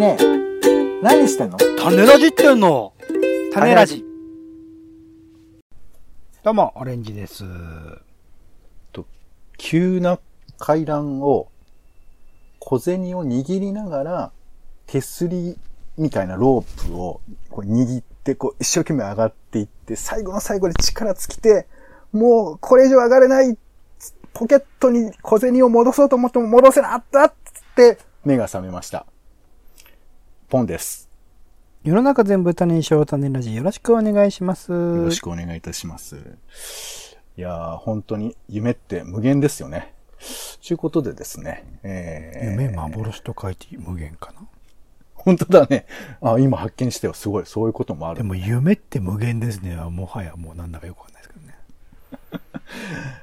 ね何してんの？種ラジってんの種ラジ。どうも、オレンジです。急な階段を小銭を握りながら手すりみたいなロープをこう握ってこう一生懸命上がっていって最後の最後で力尽きてもうこれ以上上がれないポケットに小銭を戻そうと思っても戻せなかったっつって目が覚めました。ポンです。世の中全部種にしよう、種ラジ。よろしくお願いします。よろしくお願いいたします。いやー、本当に夢って無限ですよね。ということでですね。えー、夢幻と書いて無限かな。本当だね。あ、今発見してよ。すごい。そういうこともある。でも夢って無限ですね。もはやもうなんだかよくわかんないですけどね。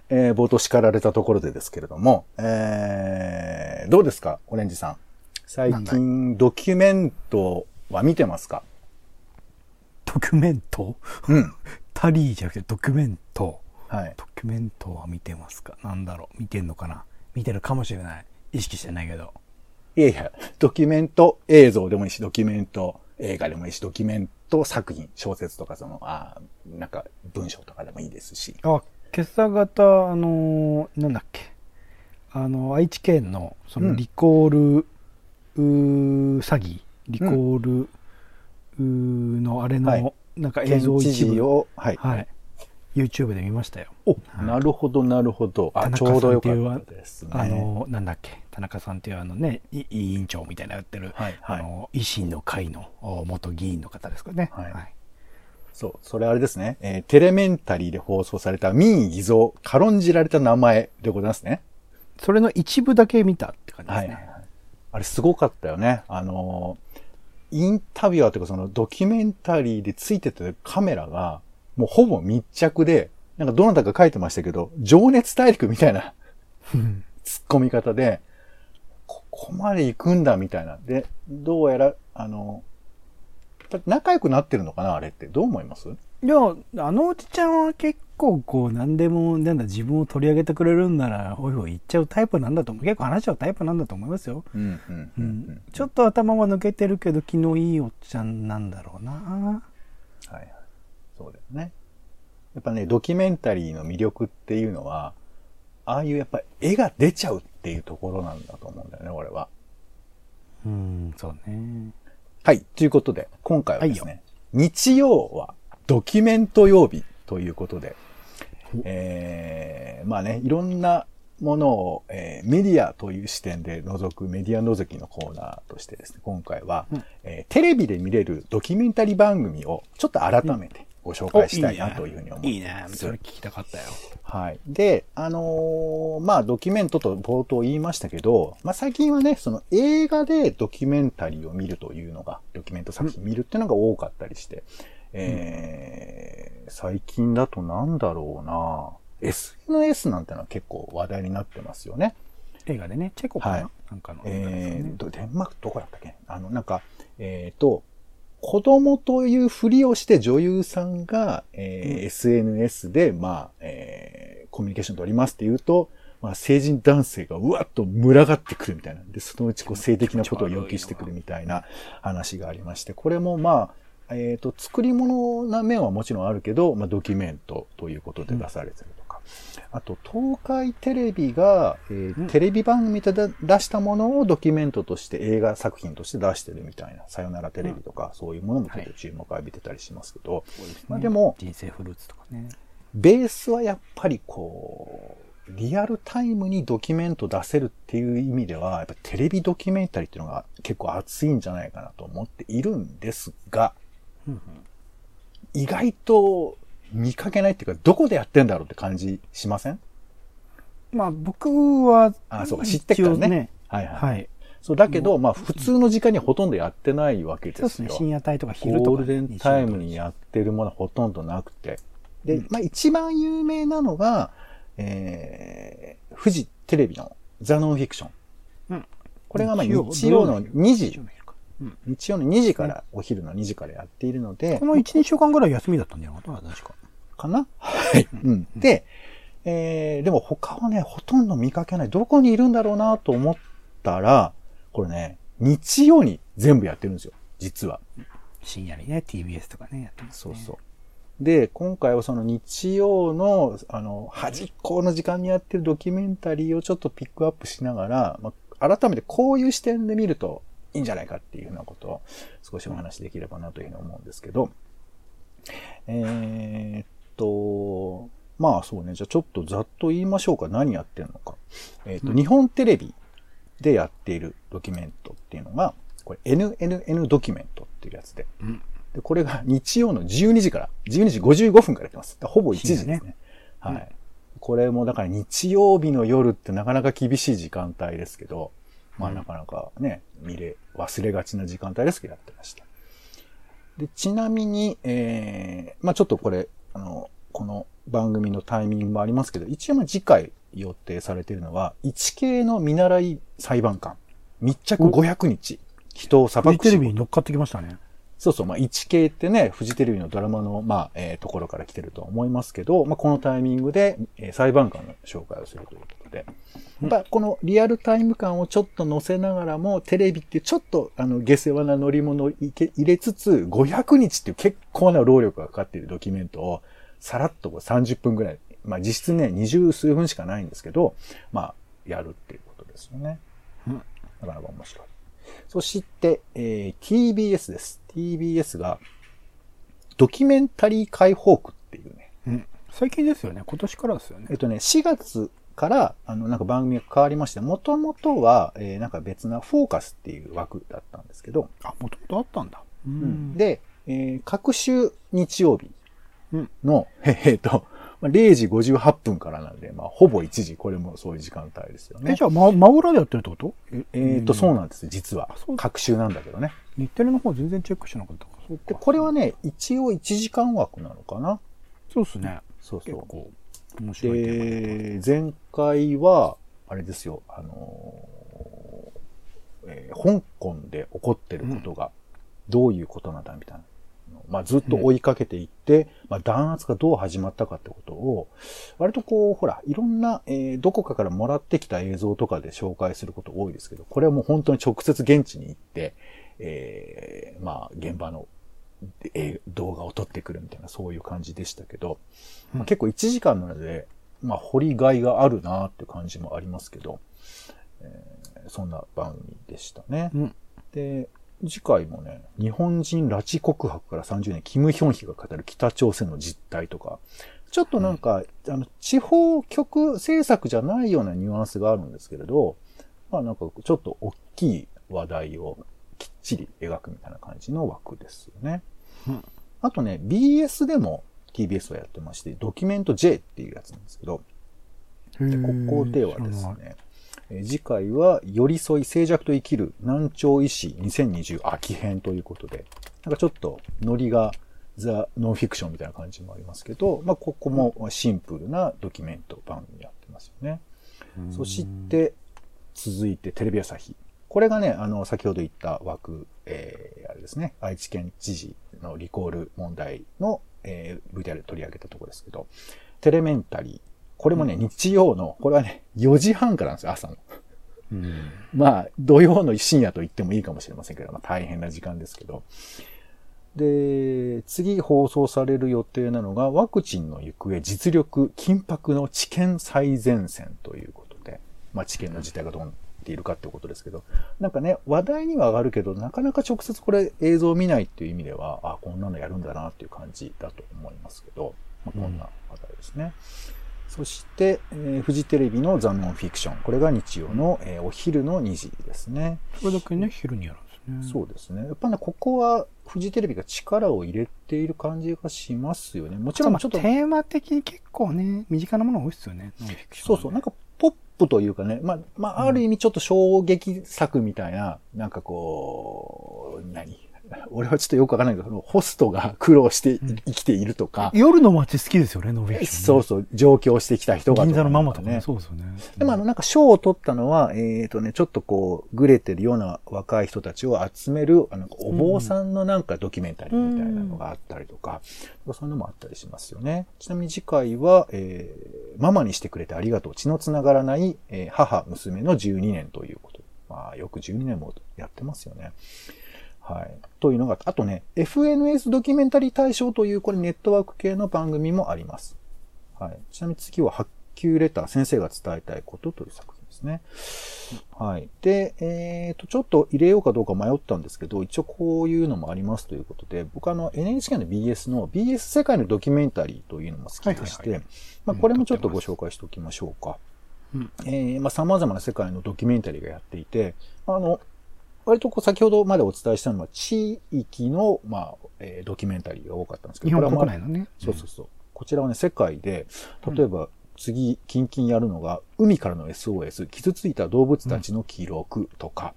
えー、冒頭叱られたところでですけれども、えー、どうですかオレンジさん。最近、ドキュメントは見てますか？ドキュメント？うん。タリーじゃなくてドキュメント。はい。ドキュメントは見てますか？なんだろう？見てんのかな？見てるかもしれない。意識してないけど。いやいや、ドキュメント映像でもいいし、ドキュメント映画でもいいし、ドキュメント作品、小説とかその、あーなんか文章とかでもいいですし。あ、今朝方、あのーなんだっけ？あの、愛知県の、そのリコール、うー詐欺、リコール、うーのあれの、はいなんか映像一部、事を、はい。はい。YouTube で見ましたよ。お、はいなるほど、なるほど。あ、ちょうどよかったですね。あの、なんだっけ、田中さんっていうあのね、い委員長みたいなやってる、はいはいあの、維新の会のお元議員の方ですかね。はいそう、それあれですね。えーテレメンタリーで放送された民意偽造、軽んじられた名前でございますね。それの一部だけ見たって感じですね。はい。あれすごかったよね。あのー、インタビュアーというかそのドキュメンタリーでついてたカメラが、もうほぼ密着で、なんかどなたか書いてましたけど、情熱大陸みたいなうん突っ込み方で、ここまで行くんだみたいな。で、どうやら、あの、仲良くなってるのかなあれって。どう思います？いや、あのおじちゃんは結構こう、何でも、なんだ、自分を取り上げてくれるんなら、ほいほい言っちゃうタイプなんだと思う。結構話しちゃうタイプなんだと思いますよ。うん、うん、ううんん。ちょっと頭は抜けてるけど、気のいいおっちゃんなんだろうな。はいはい。そうだよね。やっぱね、ドキュメンタリーの魅力っていうのは、ああいうやっぱ絵が出ちゃうっていうところなんだと思うんだよね、俺は。うん、そうね。はい。ということで、今回はですね、日曜はドキュメント曜日ということで、えー、まあね、いろんなものを、えーメディアという視点で覗くメディア覗きのコーナーとしてですね、今回は、うんえーテレビで見れるドキュメンタリー番組をちょっと改めてご紹介したいなというふうに思ってます。いいね。それ聞きたかったよ。はい。で、あのーまあ、ドキュメントと冒頭言いましたけど、まあ、最近はね、その映画でドキュメンタリーを見るというのが、ドキュメント作品見るっていうのが多かったりして、えー最近だとなんだろうな。SNS なんてのは結構話題になってますよね。映画でね、チェコかな、はい。なんかのね。えー、とデンマークどこだったっけ？あの、なんか、えっ、と、子供というふりをして女優さんが、えーうん。SNS で、まあ、えーコミュニケーション取りますって言うと、まあ、成人男性がうわっと群がってくるみたいな。で、そのうちこう性的なことを要求してくるみたいな話がありまして、これもまあ、えっ、と、作り物な面はもちろんあるけど、まあ、ドキュメントということで出されてるとか。あと、東海テレビが、えーうん。テレビ番組で出出したものをドキュメントとして映画作品として出してるみたいな、さよならテレビとか、そういうものも結構注目を浴びてたりしますけど、そうですね。まあでも人生フルーツとかね。ベースはやっぱりこう、リアルタイムにドキュメント出せるっていう意味では、やっぱテレビドキュメンタリーっていうのが結構熱いんじゃないかなと思っているんですが、うんうん意外と見かけないっていうか、どこでやってんだろうって感じしません？まあ僕は、あそうか知ってっからねね。はいはい。はい。そう、だけど、まあ普通の時間にほとんどやってないわけですよ。そうですね。深夜帯とか昼とか、ゴールデンタイムにやってるものはほとんどなくて。で、うんまあ一番有名なのが、えー、富士テレビのザ・ノンフィクション。うんこれがまあ日曜の2時日曜、の昼かうん日曜の2時から、お昼の2時からやっているのでこ、の1、2週間ぐらい休みだったんじゃなかった？確か。かな？はい。うん。で、えー、でも他はね、ほとんど見かけない。どこにいるんだろうなと思ったら、これね、日曜に全部やってるんですよ。実は。深夜にね、TBS とかね、やってますね。そうそう。で、今回はその日曜の、あの、端っこの時間にやってるドキュメンタリーをちょっとピックアップしながら、まあ、改めてこういう視点で見るといいんじゃないかっていうようなことを少しお話しできればなというふうに思うんですけど、えーっと、まあそうね、じゃあちょっとざっと言いましょうか。何やってるのか。えーっと、日本テレビでやっているドキュメントっていうのが、これ NNN ドキュメントっていうやつで、うんで、これが日曜の12時から、12時55分からやってます。ほぼ1時ですね。深はい、うんこれもだから日曜日の夜ってなかなか厳しい時間帯ですけど、まあなかなかね、見れ、忘れがちな時間帯ですけどやってました。で、ちなみに、えー、まあちょっとこれ、あの、この番組のタイミングもありますけど、一応まあ次回予定されているのは、一系の見習い裁判官、密着500日、人を裁フジテレビに乗っかってきましたね。そうそう、まあ、一系ってね、フジテレビのドラマの、まあ、えーところから来てるとは思いますけど、まあ、このタイミングで、えー裁判官の紹介をするというやっぱこのリアルタイム感をちょっと載せながらも、テレビってちょっと、あの、下世話な乗り物を入れつつ、500日っていう結構な労力がかかっているドキュメントを、さらっとこう30分ぐらい、まあ、実質ね、20数分しかないんですけど、まあ、やるっていうことですよね。うんなかなか面白い。そして、えー TBS です。TBS が、ドキュメンタリー解放区っていうね。うん。最近ですよね。今年からですよねえっ。とね、4月から、あの、なんか番組が変わりまして、もともとは、えーなんか別なフォーカスっていう枠だったんですけど、あ、もともとあったんだ。うで、えー各週日曜日うんの、えーっと、まあ0時58分からなんで、まあ、ほぼ1時、これもそういう時間帯ですよね。え、じゃあ、ま、真裏でやってるってこと？ええーっと、そううなんですよ、実は。各週なんだけどね。日テレの方全然チェックしてなかったから。そう。これはね、一応1時間枠なのかなそうですね。そうそう。結構、面白いで、前回は、あれですよ、あのーえー香港で起こってることがどういうことなんだみたいな。まあ、ずっと追いかけていって、まあ、弾圧がどう始まったかってことを、割とこう、ほら、いろんな、えーどこかからもらってきた映像とかで紹介すること多いですけど、これはもう本当に直接現地に行って、えーまあ、現場の、えー動画を撮ってくるみたいな、そういう感じでしたけど、まあ、結構1時間なので、まあ、掘りがいがあるなって感じもありますけど、えーそんな番組でしたね。うん。で、次回もね、日本人拉致告白から30年、キム・ヒョンヒが語る北朝鮮の実態とか、ちょっとなんか、あの、地方局制作じゃないようなニュアンスがあるんですけれど、まあなんかちょっと大きい話題をきっちり描くみたいな感じの枠ですよね。うんあとね、BS でも TBS はやってまして、ドキュメント J っていうやつなんですけど、でここではです。ね、えー次回は、寄り添い静寂と生きる難聴医師2020秋編ということで、なんかちょっとノリがザ・ノンフィクションみたいな感じもありますけど、まあ、ここもシンプルなドキュメント番組やってますよね。知そして、続いてテレビ朝日。これがね、あの、先ほど言った枠、えー、あれですね、愛知県知事のリコール問題の、えー、VTR で取り上げたところですけど、テレメンタリー。これもね、日曜の、これはね、4時半からなんですよ、朝の。うん。まあ、土曜の深夜と言ってもいいかもしれませんけど、まあ大変な時間ですけど。で、次放送される予定なのが、ワクチンの行方、実力、緊迫の知見最前線ということで、まあ知見の事態がどうなっているかってことですけど、なんかね、話題には上がるけど、なかなか直接これ映像を見ないっていう意味では、あ、こんなのやるんだなっていう感じだと思いますけど、まあ、こんな話題ですね。そして、えーフジテレビのザ・ノンフィクション。これが日曜の、えーお昼の2時ですね。それだけね、昼にやるんですね。そうですね。やっぱね、ここはフジテレビが力を入れている感じがしますよね。もちろん、ちょっと、テーマ的に結構ね、身近なもの多いですよね。ノンフィクションそうそう、なんかプというかね、まあ、まあ、ある意味ちょっと衝撃作みたいな、なんかこう、何？俺はちょっとよくわからないけど、そのホストが苦労してい生きているとか、夜の街好きですよね、ノンフィクション、そうそう、上京してきた人が、銀座のママとかね、そうですよね。でもあの、なんか賞を取ったのは、えっ、とね、ちょっとこう、ぐれてるような若い人たちを集める、あの、お坊さんのなんかドキュメンタリーみたいなのがあったりとか、そういうのもあったりしますよね。ちなみに次回は、えーママにしてくれてありがとう。血のつながらない、えー母、娘の12年ということまあ、よく12年もやってますよね。はい。というのが、あとね、FNS ドキュメンタリー大賞という、これネットワーク系の番組もあります。はい。ちなみに次は、発給レター、先生が伝えたいことという作品ですね。はい。で、えっ、と、ちょっと入れようかどうか迷ったんですけど、一応こういうのもありますということで、僕あの NHK の BS の BS 世界のドキュメンタリーというのも好きでして、はいはいまあこれもちょっとご紹介しておきましょうか。うんえーまあ様々な世界のドキュメンタリーがやっていて、あの、割とこう先ほどまでお伝えしたのは地域の、まあ、えードキュメンタリーが多かったんですけど、日本国内のね。そうそうそう。こちらはね、世界で、例えば、次、キンキンやるのが、海からの SOS、傷ついた動物たちの記録とか、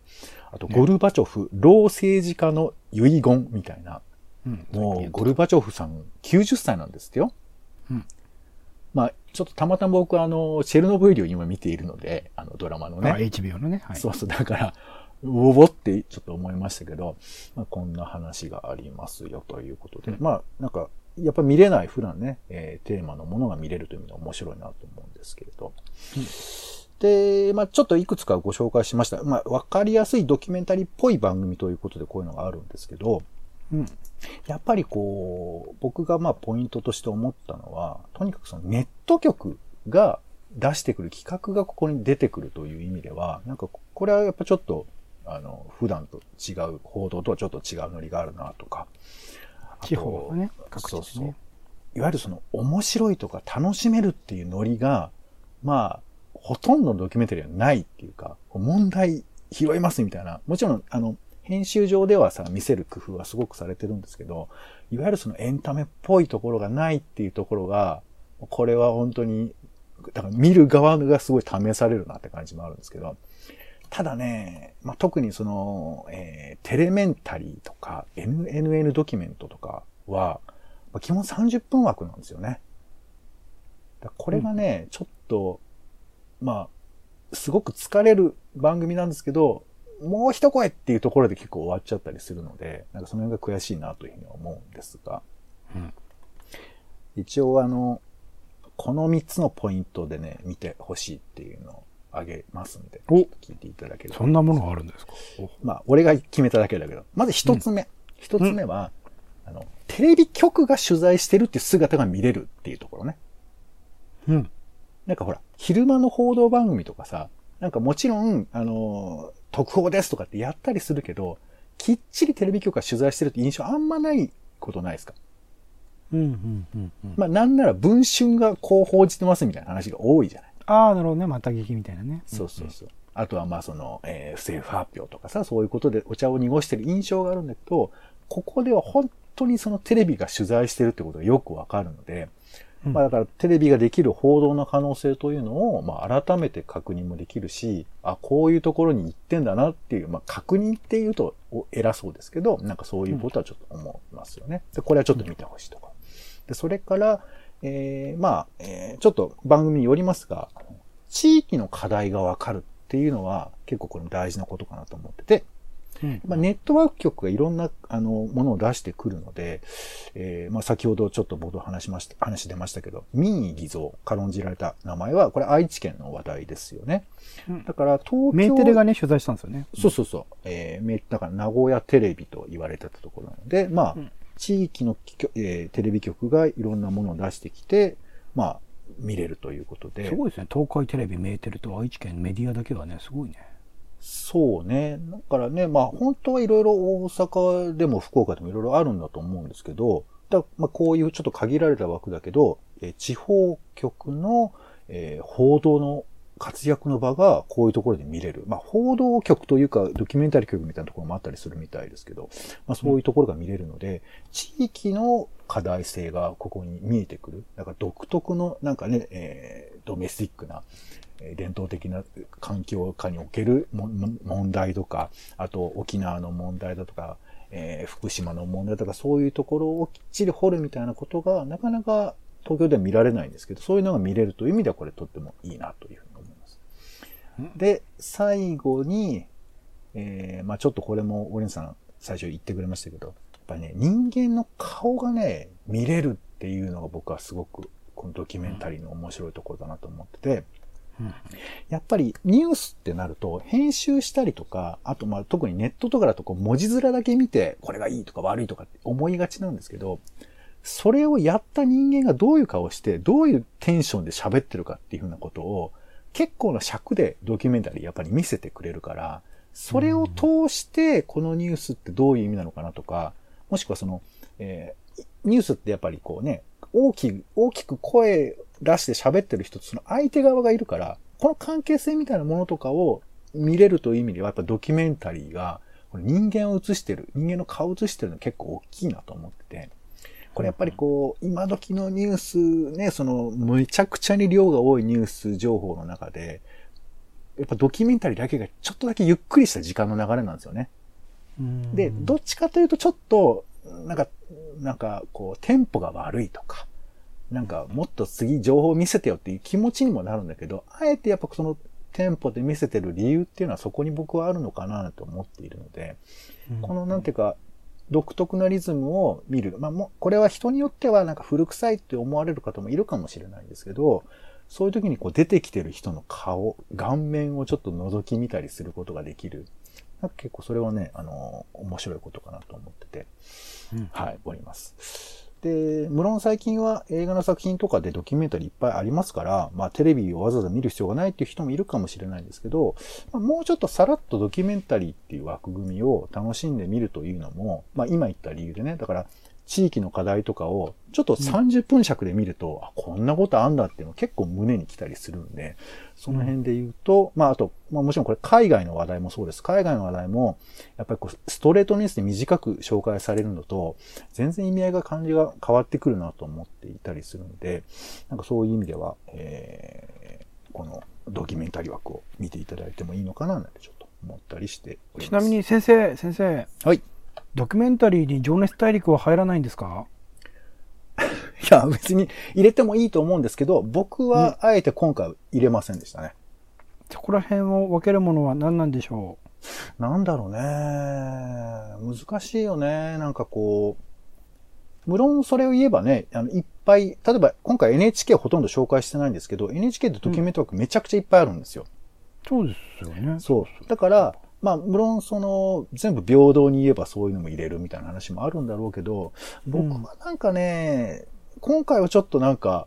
あと、ねゴルバチョフ、老政治家の遺言みたいな、うん。もう、ゴルバチョフさん90歳なんですよ。うんまあ、ちょっとたまたま僕はあの、チェルノブイリを今見ているので、あの、ドラマのあ、ね。HBO のね。はい。そうそう、だから、うおぼってちょっと思いましたけど、まあ、こんな話がありますよということで、うんまあ、なんか、やっぱ見れない普段ね、えーテーマのものが見れるという意味面白いなと思うんですけれど。うんで、まあ、ちょっといくつかご紹介しました。まあ、わかりやすいドキュメンタリーっぽい番組ということでこういうのがあるんですけど、うん。やっぱりこう、僕がまあポイントとして思ったのは、とにかくそのネット局が出してくる企画がここに出てくるという意味では、なんかこれはやっぱちょっと、あの、普段と違う、報道とはちょっと違うノリがあるなとか。地方のね、各そうそう地でね。。いわゆるその面白いとか楽しめるっていうノリが、まあ、ほとんどのドキュメンタリーはないっていうか、問題拾いますみたいな。もちろん、あの、編集上ではさ、見せる工夫はすごくされてるんですけど、いわゆるそのエンタメっぽいところがないっていうところが、これは本当に、だから見る側がすごい試されるなって感じもあるんですけど、ただね、まあ、特にその、えーテレメンタリーとか NNN ドキュメントとかは、まあ基本30分枠なんですよね。これがね、ちょっと、まあ、すごく疲れる番組なんですけど、もう一声っていうところで結構終わっちゃったりするので、なんかその辺が悔しいなというふうには思うんですが、うん。一応あの、この3つのポイントでね、見てほしいっていうのをあげますんで、お聞いていただければ。そんなものがあるんですか？まあ、俺が決めただけだけど、まず一つ目。一、つ目は、あの、テレビ局が取材してるっていう姿が見れるっていうところね。うん。なんかほら、昼間の報道番組とかさ、なんかもちろん、あの、特報ですとかってやったりするけど、きっちりテレビ局が取材してるって印象あんまないことないですか？うん、うん、うん。うんまあなんなら文春がこう報じてますみたいな話が多いじゃないああ、なるほどね。また劇みたいなね。そうそうそう。あとはまあその、えー不政府発表とかさ、そういうことでお茶を濁してる印象があるんだけど、ここでは本当にそのテレビが取材してるってことがよくわかるので、うんまあだからテレビができる報道の可能性というのを、まあ改めて確認もできるし、あ、こういうところに行ってんだなっていう、まあ確認っていうとお偉そうですけど、なんかそういうことはちょっと思いますよね。で、これはちょっと見てほしいとか。で、それから、えーまあ、えーちょっと番組によりますが、地域の課題がわかるっていうのは結構これも大事なことかなと思ってて、うん。まあ、ネットワーク局がいろんなあのものを出してくるので、えーまあ、先ほどちょっと冒頭話しました、話出ましたけど、民意偽造、軽んじられた名前は、これ愛知県の話題ですよね。うんだから東京。メーテレがね、取材したんですよね。そうそうそう。えー、めだから名古屋テレビと言われてたところなので、まあ、うん地域のえーテレビ局がいろんなものを出してきて、まあ、見れるということで。すごいですね。東海テレビ、メーテレと愛知県メディアだけはね、すごいね。そうね。だからね、まあ本当はいろいろ大阪でも福岡でもいろいろあるんだと思うんですけど、だまあこういうちょっと限られた枠だけど、えー地方局の、えー報道の活躍の場がこういうところで見れる。まあ報道局というかドキュメンタリー局みたいなところもあったりするみたいですけど、まあそういうところが見れるので、地域の課題性がここに見えてくる。だから独特のなんかね、えードメスティックな、えー伝統的な環境下における問題とか、あと沖縄の問題だとか、えー福島の問題とか、そういうところをきっちり掘るみたいなことが、なかなか東京では見られないんですけど、そういうのが見れるという意味ではこれとってもいいなというふうに。で、最後に、えーまあちょっとこれも、オレンさん最初言ってくれましたけど、やっぱりね、人間の顔がね、見れるっていうのが僕はすごく、このドキュメンタリーの面白いところだなと思ってて、うん。やっぱりニュースってなると、編集したりとか、あとまあ特にネットとかだとこう文字面だけ見て、これがいいとか悪いとかって思いがちなんですけど、それをやった人間がどういう顔して、どういうテンションで喋ってるかっていうふうなことを、結構な尺でドキュメンタリーやっぱり見せてくれるから、それを通して、このニュースってどういう意味なのかなとか、もしくはその、えーニュースってやっぱりこうね、大きく、大きく声出して喋ってる人とその相手側がいるから、この関係性みたいなものとかを見れるという意味では、やっぱドキュメンタリーが、人間を映してる、人間の顔を映してるの結構大きいなと思ってて、これやっぱりこう、今時のニュースね、その、めちゃくちゃに量が多いニュース情報の中で、やっぱドキュメンタリーだけがちょっとだけゆっくりした時間の流れなんですよね。うんで、どっちかというとちょっと、なんか、なんか、こう、テンポが悪いとか、なんか、もっと次情報を見せてよっていう気持ちにもなるんだけど、あえてやっぱそのテンポで見せてる理由っていうのはそこに僕はあるのかなと思っているので、このなんていうか、独特なリズムを見る。まあもう、これは人によってはなんか古臭いって思われる方もいるかもしれないんですけど、そういう時にこう出てきてる人の顔、顔面をちょっと覗き見たりすることができる。なんか結構それはね、あの、面白いことかなと思ってて、うんはい、おります。で、無論最近は映画の作品とかでドキュメンタリーいっぱいありますから、まあテレビをわざわざ見る必要がないっていう人もいるかもしれないですけど、まあ、もうちょっとさらっとドキュメンタリーっていう枠組みを楽しんでみるというのも、まあ今言った理由でね、だから地域の課題とかをちょっと30分尺で見ると、あ、こんなことあんだっていうの結構胸に来たりするんで、その辺で言うと、まああと、まあもちろんこれ海外の話題もそうです。海外の話題も、やっぱりこう、ストレートニュースで短く紹介されるのと、全然意味合いが感じが変わってくるなと思っていたりするので、なんかそういう意味では、えー、このドキュメンタリー枠を見ていただいてもいいのかななんてちょっと思ったりしております。ちなみに先生、先生、はい。ドキュメンタリーに情熱大陸は入らないんですか？いや、別に入れてもいいと思うんですけど、僕はあえて今回入れませんでしたね。そこら辺を分けるものは何なんでしょなんだろうね。難しいよね。なんかこう、無論それを言えばね、あの、いっぱい、例えば今回 NHK ほとんど紹介してないんですけど、NHK でドキュメント枠めちゃくちゃいっぱいあるんですよ。うそうですよね。そう。だから、まあ、無論その、全部平等に言えばそういうのも入れるみたいな話もあるんだろうけど、僕はなんかね、今回はちょっとなんか、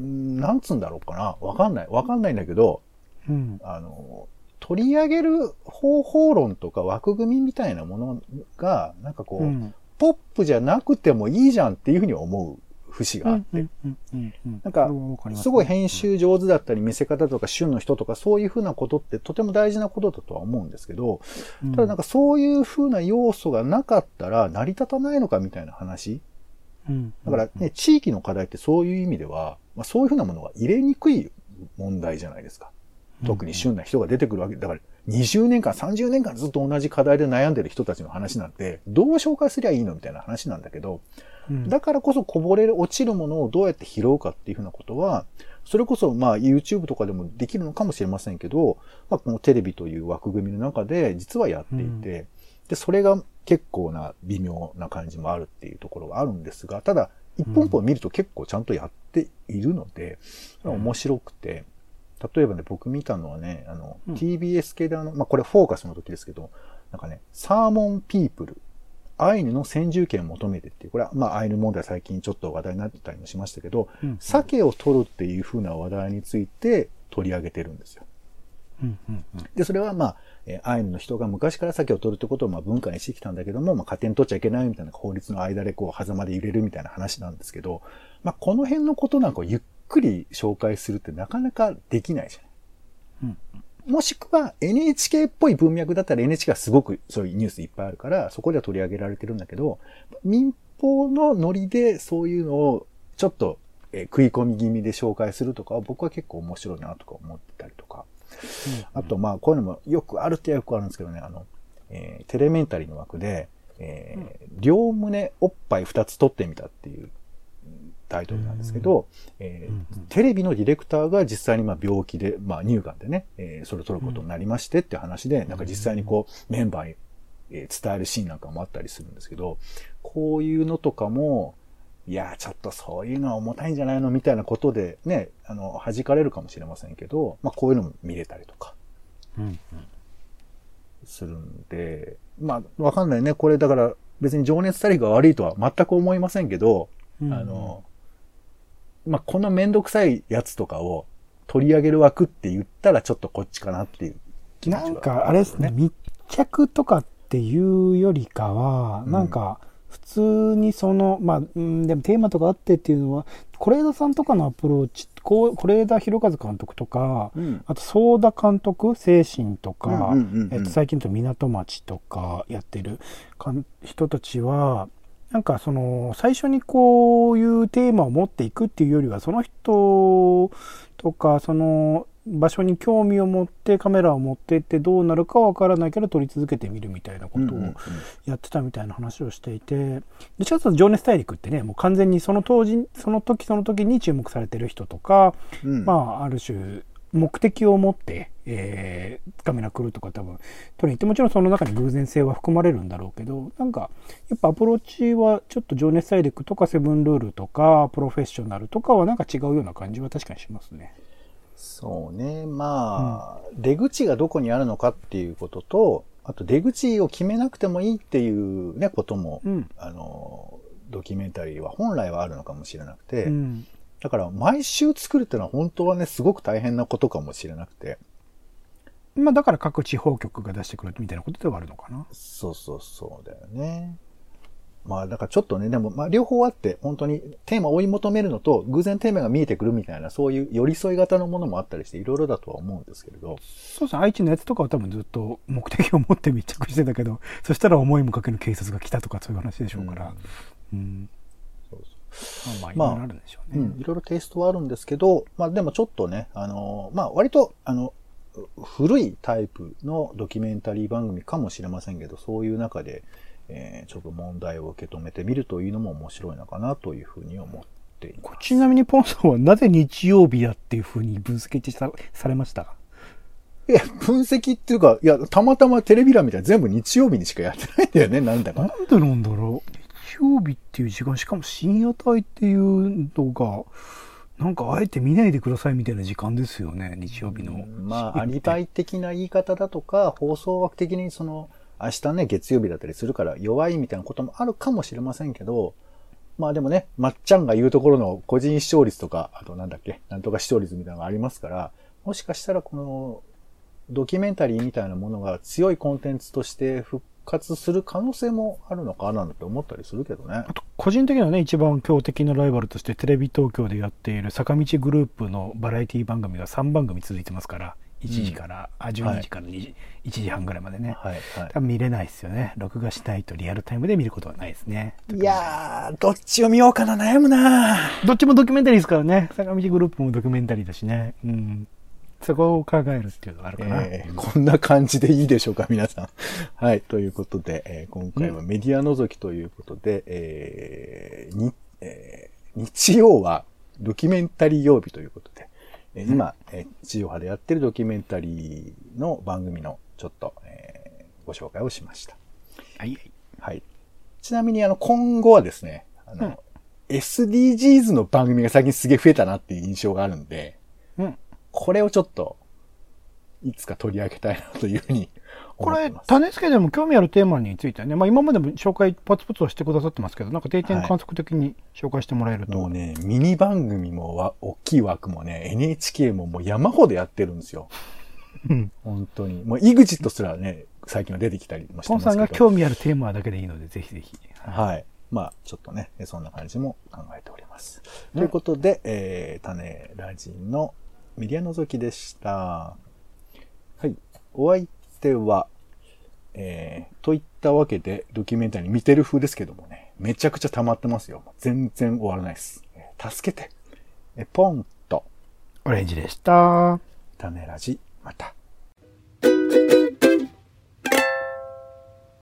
んなんつうんだろうかな。わかんない。わかんないんだけど、うん。あの、取り上げる方法論とか枠組みみたいなものが、なんかこう、うん。ポップじゃなくてもいいじゃんっていうふうに思う節があって、なんかすすごい編集上手だったり見せ方とか旬の人とかそういうふうなことってとても大事なことだとは思うんですけど、うん。ただなんかそういうふうな要素がなかったら成り立たないのかみたいな話。うんだからね、地域の課題ってそういう意味では、まあ、そういうふうなものが入れにくい問題じゃないですか。特に旬な人が出てくるわけ。だから、20年間、30年間ずっと同じ課題で悩んでる人たちの話なんて、どう紹介すりゃいいのみたいな話なんだけど、うんだからこそこぼれる、落ちるものをどうやって拾うかっていうふうなことは、それこそまあ YouTube とかでもできるのかもしれませんけど、まあこのテレビという枠組みの中で実はやっていて、で、それが結構な微妙な感じもあるっていうところがあるんですが、ただ、一本一本見ると結構ちゃんとやっているので、面白くて、例えばね、僕見たのはね、あの、うん。TBS 系であの、まあ、これフォーカスの時ですけど、なんかね、サーモンピープル、アイヌの先住権を求めてっていう、これは、まあ、アイヌ問題最近ちょっと話題になってたりもしましたけど、うん鮭を取るっていう風な話題について取り上げてるんですよ。うんうんうんで、それはまあ、えーアイヌの人が昔から鮭を取るってことをまあ文化にしてきたんだけども、まあ、勝手に取っちゃいけないみたいな法律の間でこう、狭間で揺れるみたいな話なんですけど、まあ、この辺のことなんかをゆっくり紹介するってなかなかできないじゃない。うんもしくは NHK っぽい文脈だったら NHK はすごくそういうニュースいっぱいあるから、そこでは取り上げられてるんだけど、民放のノリでそういうのをちょっと、えー食い込み気味で紹介するとかは僕は結構面白いなとか思ってたりとか。あと、まあ、こういうのもよくあるってよくあるんですけどね、あの、えーテレメンタリーの枠で、えー両胸おっぱい二つ取ってみたっていううんタイトルなんですけど、えーうんテレビのディレクターが実際にまあ病気で、まあ乳がんでね、えーそれを取ることになりましてって話で、なんか実際にこうメンバーにえー伝えるシーンなんかもあったりするんですけど、こういうのとかも、いや、ちょっとそういうのは重たいんじゃないのみたいなことでね、あの、弾かれるかもしれませんけど、まあこういうのも見れたりとか。うん。するんで、まあわかんないね。これだから別に情熱大陸が悪いとは全く思いませんけど、うん。あの、まあこのめんどくさいやつとかを取り上げる枠って言ったらちょっとこっちかなっていう気持ちは。なんか、あれですね、密着とかっていうよりかは、うんなん。か、普通にその、まあ、うんでもテーマとかあってっていうのは、是枝さんとかのアプローチ、こう是枝裕和監督とか、うん。あと、ソーダ監督、精神とか、うんうんうんうん。えっと、最近だと港町とかやってる人たちは、なんかその、最初にこういうテーマを持っていくっていうよりは、その人とか、その場所に興味を持ってカメラを持ってってどうなるかわからないけど撮り続けてみるみたいなことをうんうんうん。やってたみたいな話をしていて、で、ちょっと情熱大陸ってね、もう完全にその当時、その時その時に注目されてる人とか、うん。まあ、ある種、目的を持って、えーカメラ来るとか多分撮りに行って、もちろんその中に偶然性は含まれるんだろうけど、なんか、やっぱアプローチはちょっと情熱大陸とかセブンルールとか、プロフェッショナルとかはなんか違うような感じは確かにしますね。そうね。まあ、出口がどこにあるのかっていうことと、あと出口を決めなくてもいいっていうね、ことも、うん。あの、ドキュメンタリーは本来はあるのかもしれなくて、うん。だから毎週作るっていうのは本当はね、すごく大変なことかもしれなくて、まあ、だから各地方局が出してくるみたいなことではあるのかな。そうそうそうだよね。まあだからちょっとね、でもまあ両方あって、本当にテーマを追い求めるのと、偶然テーマが見えてくるみたいな、そういう寄り添い型のものもあったりして、いろいろだとは思うんですけれど、そうですね、愛知のやつとかは多分ずっと目的を持って密着してたけど、そしたら思いもかけぬ警察が来たとかそういう話でしょうから。うん。そうまあまあまあ、いろいろあるんでしょうん、いろいろテイストはあるんですけど、まあでもちょっとね、あの、まあ割と、あの、古いタイプのドキュメンタリー番組かもしれませんけど、そういう中で、えーちょっと問題を受け止めてみるというのも面白いのかなというふうに思っています。ちなみにポンさんはなぜ日曜日やっていうふうに分析さされました？いや、分析っていうか、いや、たまたまテレビ欄みたいな全部日曜日にしかやってないんだよね、なんだなんか。でなんだろう？日曜日っていう時間、しかも深夜帯っていうのが、なんかあえて見ないでくださいみたいな時間ですよね、日曜日の。まあ、アリバイ的な言い方だとか、放送枠的にその、明日ね、月曜日だったりするから弱いみたいなこともあるかもしれませんけど、まあでもね、まっちゃんが言うところの個人視聴率とか、あとなんだっけ、なんとか視聴率みたいなのがありますから、もしかしたらこの、ドキュメンタリーみたいなものが強いコンテンツとして復活する可能性もあるのかななんて思ったりするけどねあ。と、個人的にはね、一番強敵なライバルとしてテレビ東京でやっている坂道グループのバラエティ番組が3番組続いてますから、1時から、あ、12時から2時、1時半ぐらいまでね。はい、は多分見れないですよね。録画しないとリアルタイムで見ることはないですね。い。いやー、どっちを見ようかな悩むなどっちもドキュメンタリーですからね。坂道グループもドキュメンタリーだしね。うん。そこを考えるっていうのがあるかな。えーこんな感じでいいでしょうか、皆さん。はい。ということで、えー今回はメディア覗きということで、えーにえー日曜はドキュメンタリー曜日ということで、えー今、えー地上波でやってるドキュメンタリーの番組のちょっと、えーご紹介をしました。はいはい。はい。ちなみに、あの、今後はですね、あの、SDGs の番組が最近すげえ増えたなっていう印象があるんで、うん。これをちょっと、いつか取り上げたいなというふうにこれ。種付けでも興味あるテーマについてはね、まあ今までも紹介パツパツはしてくださってますけど、なんか定点観測的に紹介してもらえると。もうね、ミニ番組もわ、大きい枠もね、NHK ももう山ほどやってるんですよ。うん。本当に。もう EXIT すらね、最近は出てきたりもしてますけど。さんが興味あるテーマだけでいいので、ぜひぜひ。はい。まあ、ちょっとね、そんな感じも考えております。ということで、えー、種ラジンのメディア覗きでした。はい。お相手は、えー、といったわけで、ドキュメンタリー見てる風ですけどもね、めちゃくちゃ溜まってますよ。全然終わらないです。えー助けて。え、ポンと、オレンジでした。種ラジ、また。